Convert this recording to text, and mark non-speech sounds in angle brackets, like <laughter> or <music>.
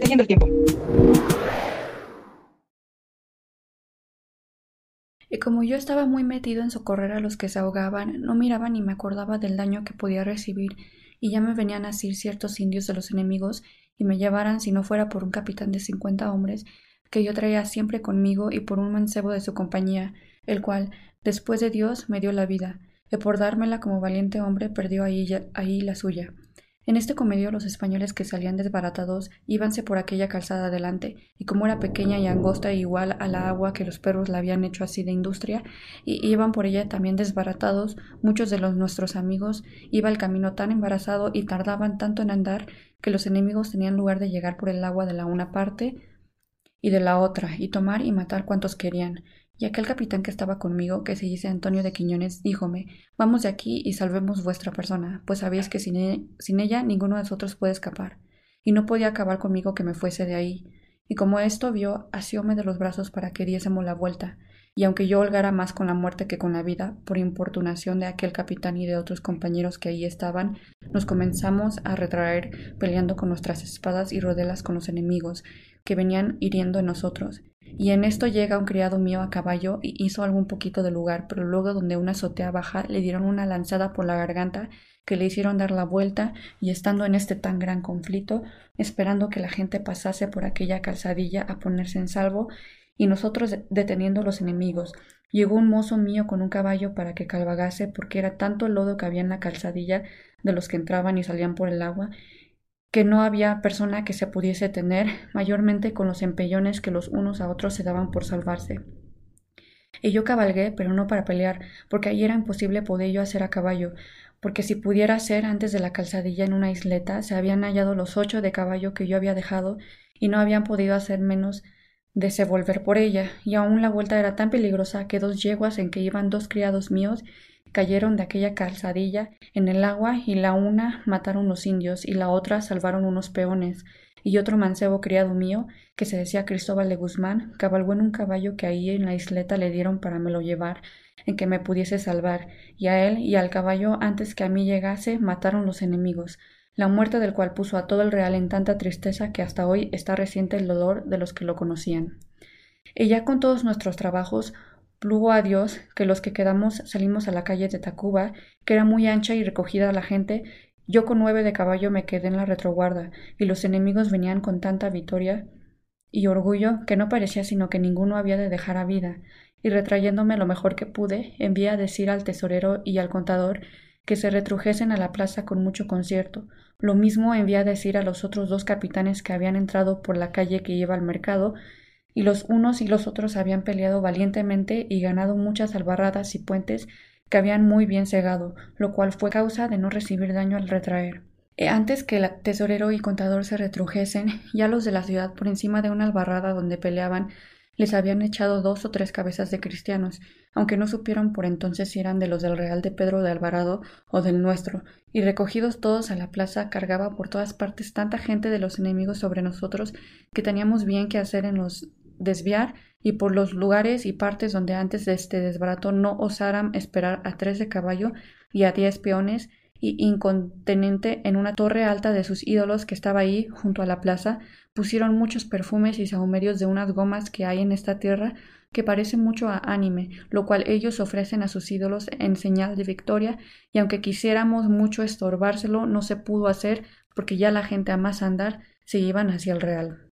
El tiempo. Y como yo estaba muy metido en socorrer a los que se ahogaban, no miraba ni me acordaba del daño que podía recibir, y ya me venían a asir ciertos indios de los enemigos y me llevaran si no fuera por un capitán de cincuenta hombres que yo traía siempre conmigo y por un mancebo de su compañía, el cual, después de Dios, me dio la vida, y por dármela como valiente hombre perdió ahí la suya. En este comedio los españoles que salían desbaratados íbanse por aquella calzada adelante, y como era pequeña y angosta e igual a la agua que los perros la habían hecho así de industria, y iban por ella también desbaratados, muchos de los nuestros amigos iba el camino tan embarazado y tardaban tanto en andar que los enemigos tenían lugar de llegar por el agua de la una parte y de la otra, y tomar y matar cuantos querían, y aquel capitán que estaba conmigo, que se dice Antonio de Quiñones, díjome Vamos de aquí y salvemos vuestra persona, pues sabéis que sin, e, ella ninguno de nosotros puede escapar. Y no podía acabar conmigo que me fuese de ahí. Y como esto vio, asióme de los brazos para que diésemos la vuelta, y aunque yo holgara más con la muerte que con la vida, por importunación de aquel capitán y de otros compañeros que allí estaban, nos comenzamos a retraer peleando con nuestras espadas y rodelas con los enemigos, que venían hiriendo en nosotros, y en esto llega un criado mío a caballo y hizo algún poquito de lugar, pero luego donde una azotea baja le dieron una lanzada por la garganta que le hicieron dar la vuelta y estando en este tan gran conflicto, esperando que la gente pasase por aquella calzadilla a ponerse en salvo, y nosotros deteniendo los enemigos. Llegó un mozo mío con un caballo para que calvagase, porque era tanto lodo que había en la calzadilla de los que entraban y salían por el agua, que no había persona que se pudiese tener, mayormente con los empellones que los unos a otros se daban por salvarse. Y yo cabalgué, pero no para pelear, porque allí era imposible poder yo hacer a caballo, porque si pudiera ser antes de la calzadilla en una isleta, se habían hallado los ocho de caballo que yo había dejado, y no habían podido hacer menos de se volver por ella, y aun la vuelta era tan peligrosa que dos yeguas en que iban dos criados míos cayeron de aquella calzadilla en el agua y la una mataron los indios y la otra salvaron unos peones. Y otro mancebo criado mío que se decía Cristóbal de Guzmán cabalgó en un caballo que ahí en la isleta le dieron para me lo llevar en que me pudiese salvar. Y a él y al caballo antes que a mí llegase mataron los enemigos. La muerte del cual puso a todo el real en tanta tristeza que hasta hoy está reciente el dolor de los que lo conocían. Y ya con todos nuestros trabajos Plugo a Dios que los que quedamos salimos a la calle de Tacuba, que era muy ancha y recogida la gente, yo con nueve de caballo me quedé en la retroguarda, y los enemigos venían con tanta victoria y orgullo que no parecía sino que ninguno había de dejar a vida, y retrayéndome lo mejor que pude, envié a decir al tesorero y al contador que se retrujesen a la plaza con mucho concierto. Lo mismo envié a decir a los otros dos capitanes que habían entrado por la calle que lleva al mercado, y los unos y los otros habían peleado valientemente y ganado muchas albarradas y puentes que habían muy bien cegado, lo cual fue causa de no recibir daño al retraer. E antes que el tesorero y contador se retrujesen, <laughs> ya los de la ciudad por encima de una albarrada donde peleaban les habían echado dos o tres cabezas de cristianos, aunque no supieron por entonces si eran de los del Real de Pedro de Alvarado o del nuestro, y recogidos todos a la plaza cargaba por todas partes tanta gente de los enemigos sobre nosotros que teníamos bien que hacer en los desviar y por los lugares y partes donde antes de este desbarato no osaran esperar a tres de caballo y a diez peones y incontinente en una torre alta de sus ídolos que estaba ahí junto a la plaza, pusieron muchos perfumes y sahumerios de unas gomas que hay en esta tierra que parecen mucho a ánime, lo cual ellos ofrecen a sus ídolos en señal de victoria, y aunque quisiéramos mucho estorbárselo, no se pudo hacer porque ya la gente a más andar se iban hacia el real.